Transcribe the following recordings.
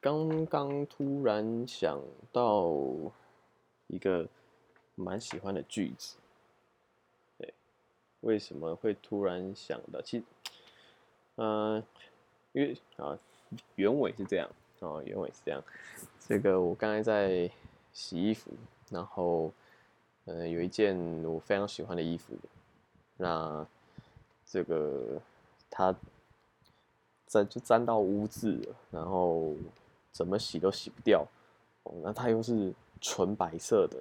刚刚突然想到一个蛮喜欢的句子，对，为什么会突然想到？其实，嗯，因为啊，原委是这样啊，原委是这样。这个我刚才在洗衣服，然后，嗯，有一件我非常喜欢的衣服，那这个它。沾就沾到污渍了，然后怎么洗都洗不掉。哦，那它又是纯白色的，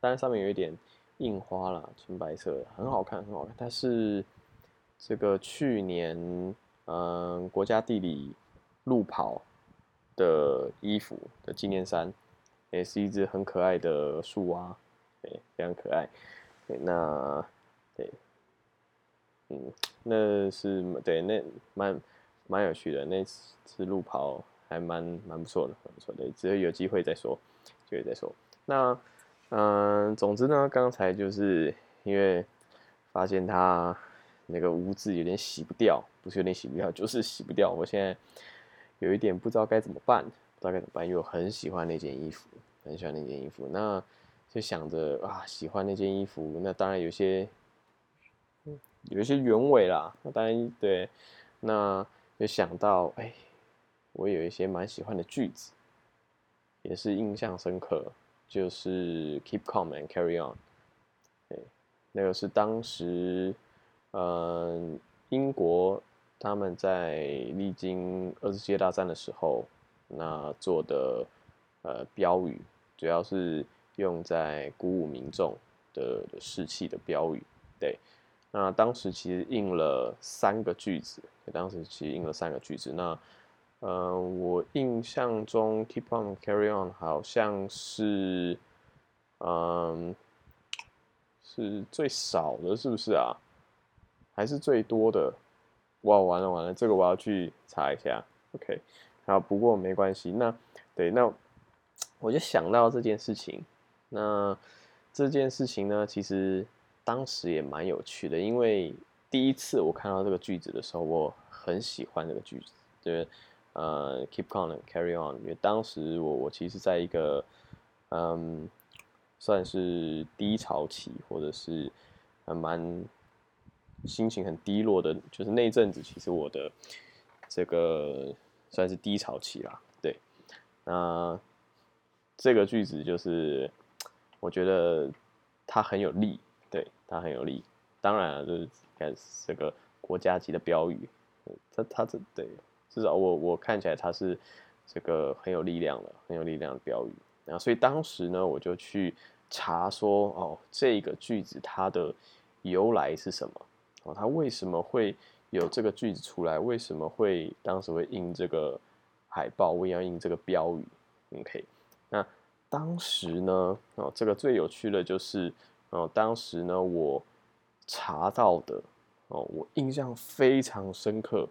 但是上面有一点印花啦，纯白色很好看，很好看。它是这个去年嗯国家地理路跑的衣服的纪念衫，也是一只很可爱的树蛙，对，非常可爱。对，那对，嗯，那是对那蛮。蛮有趣的，那次路跑还蛮蛮不错的，蛮不错的。只有有机会再说，机会再说。那嗯，总之呢，刚才就是因为发现它那个污渍有点洗不掉，不是有点洗不掉，就是洗不掉。我现在有一点不知道该怎么办，不知道该怎么办，因为我很喜欢那件衣服，很喜欢那件衣服。那就想着啊，喜欢那件衣服，那当然有些有一些原委啦。那当然对，那。就想到，哎，我有一些蛮喜欢的句子，也是印象深刻，就是 “keep calm and carry on”。对，那个是当时，嗯，英国他们在历经二次世界大战的时候，那做的呃标语，主要是用在鼓舞民众的士气的标语，对。那当时其实印了三个句子，当时其实印了三个句子。那，呃，我印象中 “keep on carry on” 好像是，嗯，是最少的，是不是啊？还是最多的？哇，完了完了，这个我要去查一下。OK，好，不过没关系。那对，那我就想到这件事情。那这件事情呢，其实。当时也蛮有趣的，因为第一次我看到这个句子的时候，我很喜欢这个句子，就是呃，keep calm and carry on。因为当时我我其实在一个嗯，算是低潮期，或者是蛮心情很低落的，就是那阵子，其实我的这个算是低潮期啦。对，那这个句子就是我觉得它很有力。对，它很有力。当然了，就是看这个国家级的标语，它它这对，至少我我看起来它是这个很有力量的，很有力量的标语。然后，所以当时呢，我就去查说，哦，这个句子它的由来是什么？哦，它为什么会有这个句子出来？为什么会当时会印这个海报？为要印这个标语？OK，那当时呢，哦，这个最有趣的就是。哦，当时呢，我查到的哦，我印象非常深刻，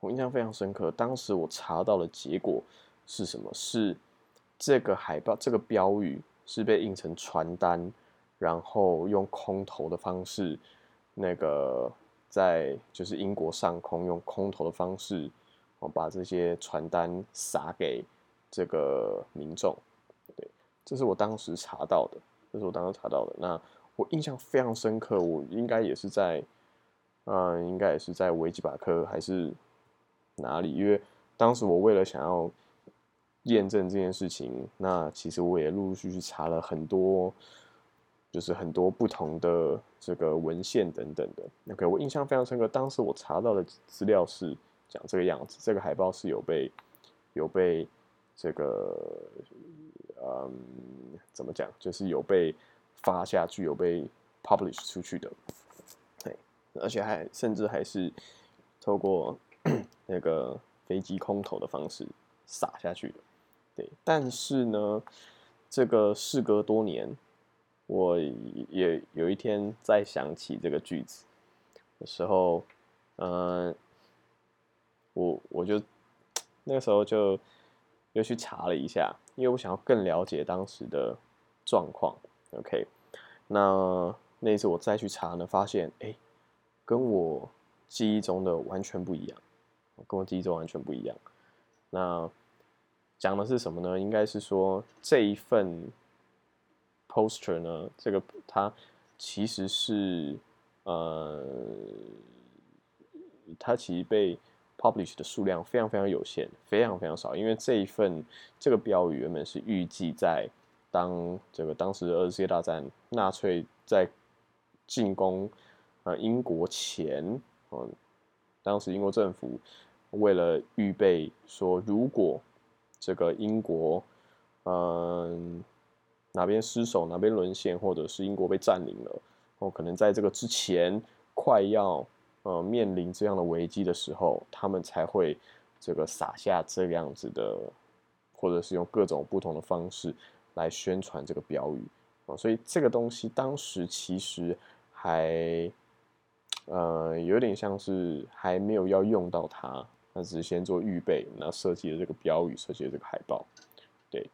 我印象非常深刻。当时我查到的结果是什么？是这个海报，这个标语是被印成传单，然后用空投的方式，那个在就是英国上空用空投的方式，哦，把这些传单撒给这个民众。对，这是我当时查到的。这是我当时查到的，那我印象非常深刻。我应该也是在，嗯，应该也是在维基百科还是哪里？因为当时我为了想要验证这件事情，那其实我也陆陆续续查了很多，就是很多不同的这个文献等等的。OK，我印象非常深刻。当时我查到的资料是讲这个样子：这个海报是有被有被这个。嗯，怎么讲？就是有被发下去，有被 publish 出去的，对，而且还甚至还是透过 那个飞机空投的方式撒下去的，对。但是呢，这个事隔多年，我也有一天再想起这个句子的时候，嗯，我我就 那个时候就又去查了一下。因为我想要更了解当时的状况，OK，那那一次我再去查呢，发现哎，跟我记忆中的完全不一样，跟我记忆中完全不一样。那讲的是什么呢？应该是说这一份 poster 呢，这个它其实是呃，它其实被 publish 的数量非常非常有限，非常非常少。因为这一份这个标语原本是预计在当这个当时二次世界大战纳粹在进攻呃英国前，嗯，当时英国政府为了预备说，如果这个英国嗯哪边失守，哪边沦陷，或者是英国被占领了，哦，可能在这个之前快要呃面临这样的危机的时候，他们才会这个撒下这样子的，或者是用各种不同的方式。来宣传这个标语啊，所以这个东西当时其实还呃有点像是还没有要用到它，那只是先做预备，那设计的这个标语，设计的这个海报，对。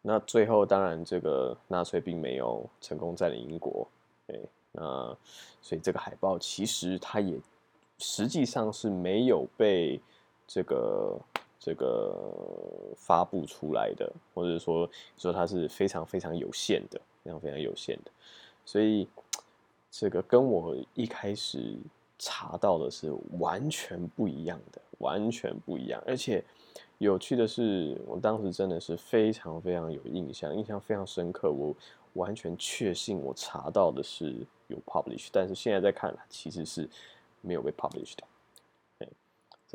那最后当然这个纳粹并没有成功占领英国，对，那所以这个海报其实它也实际上是没有被这个。这个发布出来的，或者说说它是非常非常有限的，非常非常有限的，所以这个跟我一开始查到的是完全不一样的，完全不一样。而且有趣的是，我当时真的是非常非常有印象，印象非常深刻。我完全确信我查到的是有 publish，但是现在在看，其实是没有被 publish 的。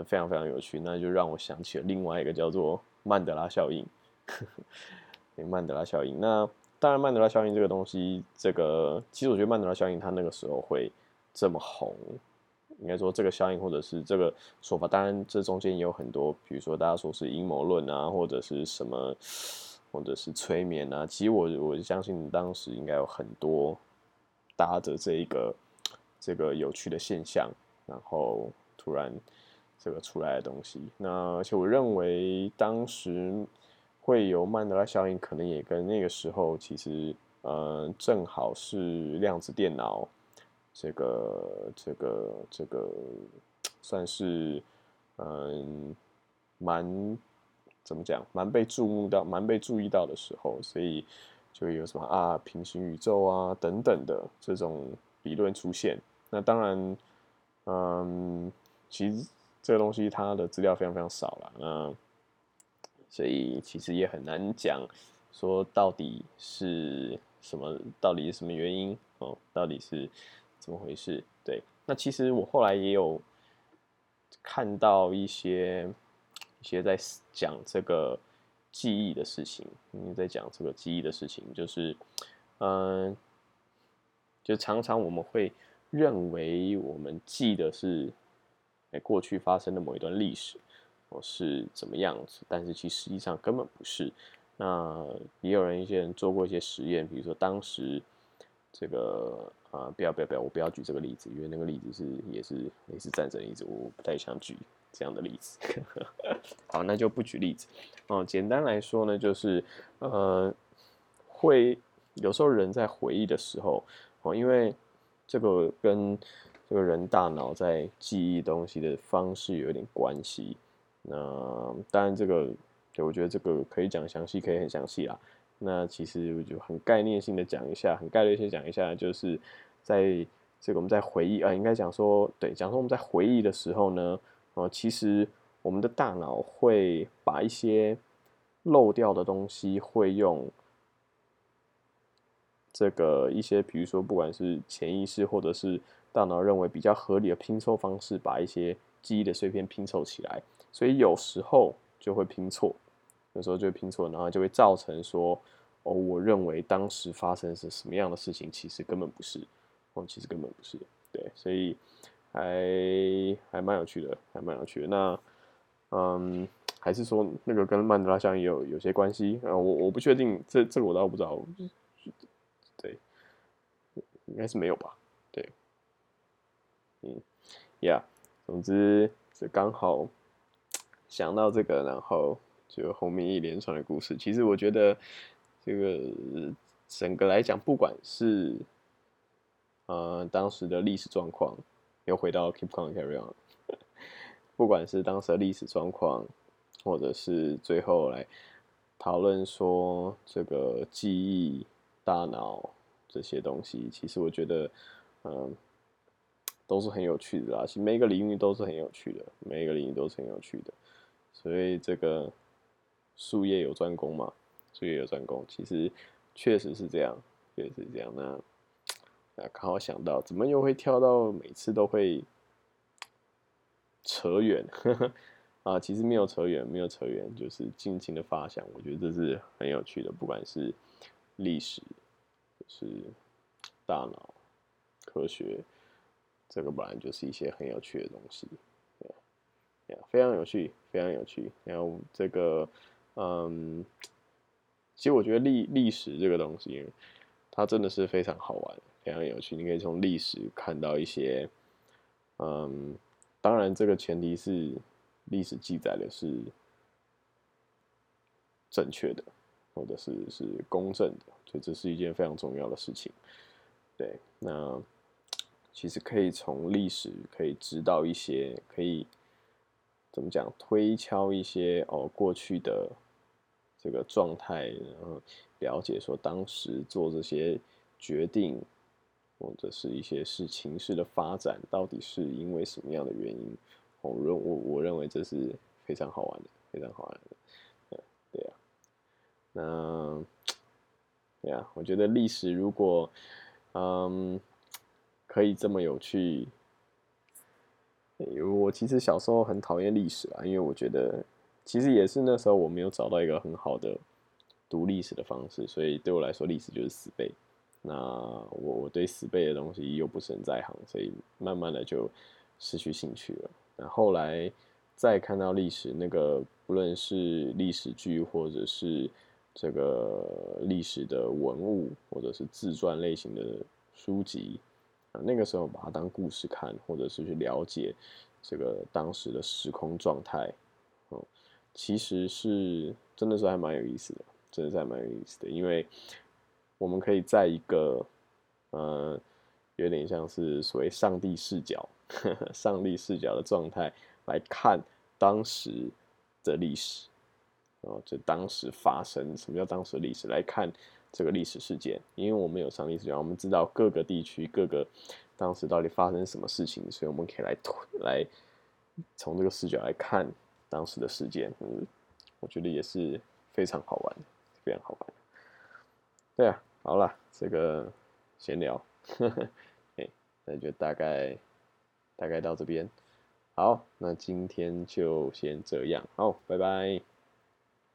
非常非常有趣，那就让我想起了另外一个叫做曼德拉效应。曼德拉效应，那当然曼德拉效应这个东西，这个其实我觉得曼德拉效应它那个时候会这么红，应该说这个效应或者是这个说法，当然这中间也有很多，比如说大家说是阴谋论啊，或者是什么，或者是催眠啊。其实我我相信当时应该有很多搭着这一个这个有趣的现象，然后突然。这个出来的东西，那而且我认为当时会有曼德拉效应，可能也跟那个时候其实，呃，正好是量子电脑这个这个这个算是嗯蛮怎么讲，蛮被注目到，蛮被注意到的时候，所以就有什么啊平行宇宙啊等等的这种理论出现。那当然，嗯，其实。这个东西它的资料非常非常少了，那所以其实也很难讲说到底是什么，到底是什么原因哦，到底是怎么回事？对，那其实我后来也有看到一些一些在讲这个记忆的事情，因为在讲这个记忆的事情，就是嗯，就常常我们会认为我们记得是。哎，过去发生的某一段历史，哦是怎么样子？但是其实际上根本不是。那也有人一些人做过一些实验，比如说当时这个啊，不要不要不要，我不要举这个例子，因为那个例子是也是也是战争例子，我不太想举这样的例子。好，那就不举例子。哦，简单来说呢，就是呃，会有时候人在回忆的时候，哦，因为这个跟这个人大脑在记忆东西的方式有点关系。那当然，这个对我觉得这个可以讲详细，可以很详细啦。那其实我就很概念性的讲一下，很概率性讲一下，就是在这个我们在回忆啊，应该讲说，对，讲说我们在回忆的时候呢，呃，其实我们的大脑会把一些漏掉的东西，会用这个一些，比如说不管是潜意识或者是大脑认为比较合理的拼凑方式，把一些记忆的碎片拼凑起来，所以有时候就会拼错，有时候就会拼错，然后就会造成说，哦，我认为当时发生是什么样的事情，其实根本不是，哦，其实根本不是，对，所以还还蛮有趣的，还蛮有趣的。那，嗯，还是说那个跟曼德拉效应有有些关系啊？我我不确定，这这个我倒不知道，对，应该是没有吧。对嗯，Yeah，总之是刚好想到这个，然后就后面一连串的故事。其实我觉得这个整个来讲，不管是呃当时的历史状况，又回到 Keep Calm Carry On，不管是当时的历史状况，或者是最后来讨论说这个记忆、大脑这些东西，其实我觉得，嗯，都是很有趣的啦。其实每个领域都是很有趣的，每一个领域都是很有趣的。所以这个术业有专攻嘛，术业有专攻，其实确实是这样，确实是这样。那啊，刚好想到，怎么又会跳到每次都会扯远？啊，其实没有扯远，没有扯远，就是尽情的发想。我觉得这是很有趣的，不管是历史，是大脑科学，这个本来就是一些很有趣的东西，非常有趣，非常有趣。然后这个，嗯，其实我觉得历历史这个东西，它真的是非常好玩，非常有趣。你可以从历史看到一些，嗯，当然这个前提是。历史记载的是正确的，或者是是公正的，所以这是一件非常重要的事情。对，那 其实可以从历史可以知道一些，可以怎么讲，推敲一些哦过去的这个状态，然后了解说当时做这些决定，或者是一些事情事的发展，到底是因为什么样的原因。我认我我认为这是非常好玩的，非常好玩的，对呀，那，对呀，我觉得历史如果，嗯，可以这么有趣，我其实小时候很讨厌历史啊，因为我觉得其实也是那时候我没有找到一个很好的读历史的方式，所以对我来说历史就是死背。那我我对死背的东西又不是很在行，所以慢慢的就失去兴趣了。那后来再看到历史，那个不论是历史剧，或者是这个历史的文物，或者是自传类型的书籍，啊，那个时候把它当故事看，或者是去了解这个当时的时空状态，嗯，其实是真的是还蛮有意思的，真的是还蛮有意思的，因为我们可以在一个，呃，有点像是所谓上帝视角。上帝视角的状态来看当时的历史，哦，就当时发生什么叫当时的历史？来看这个历史事件，因为我们有上帝视角，我们知道各个地区、各个当时到底发生什么事情，所以我们可以来来从这个视角来看当时的事件。嗯，我觉得也是非常好玩，非常好玩。对啊，好了，这个闲聊，哎，那就大概。大概到这边，好，那今天就先这样，好，拜拜。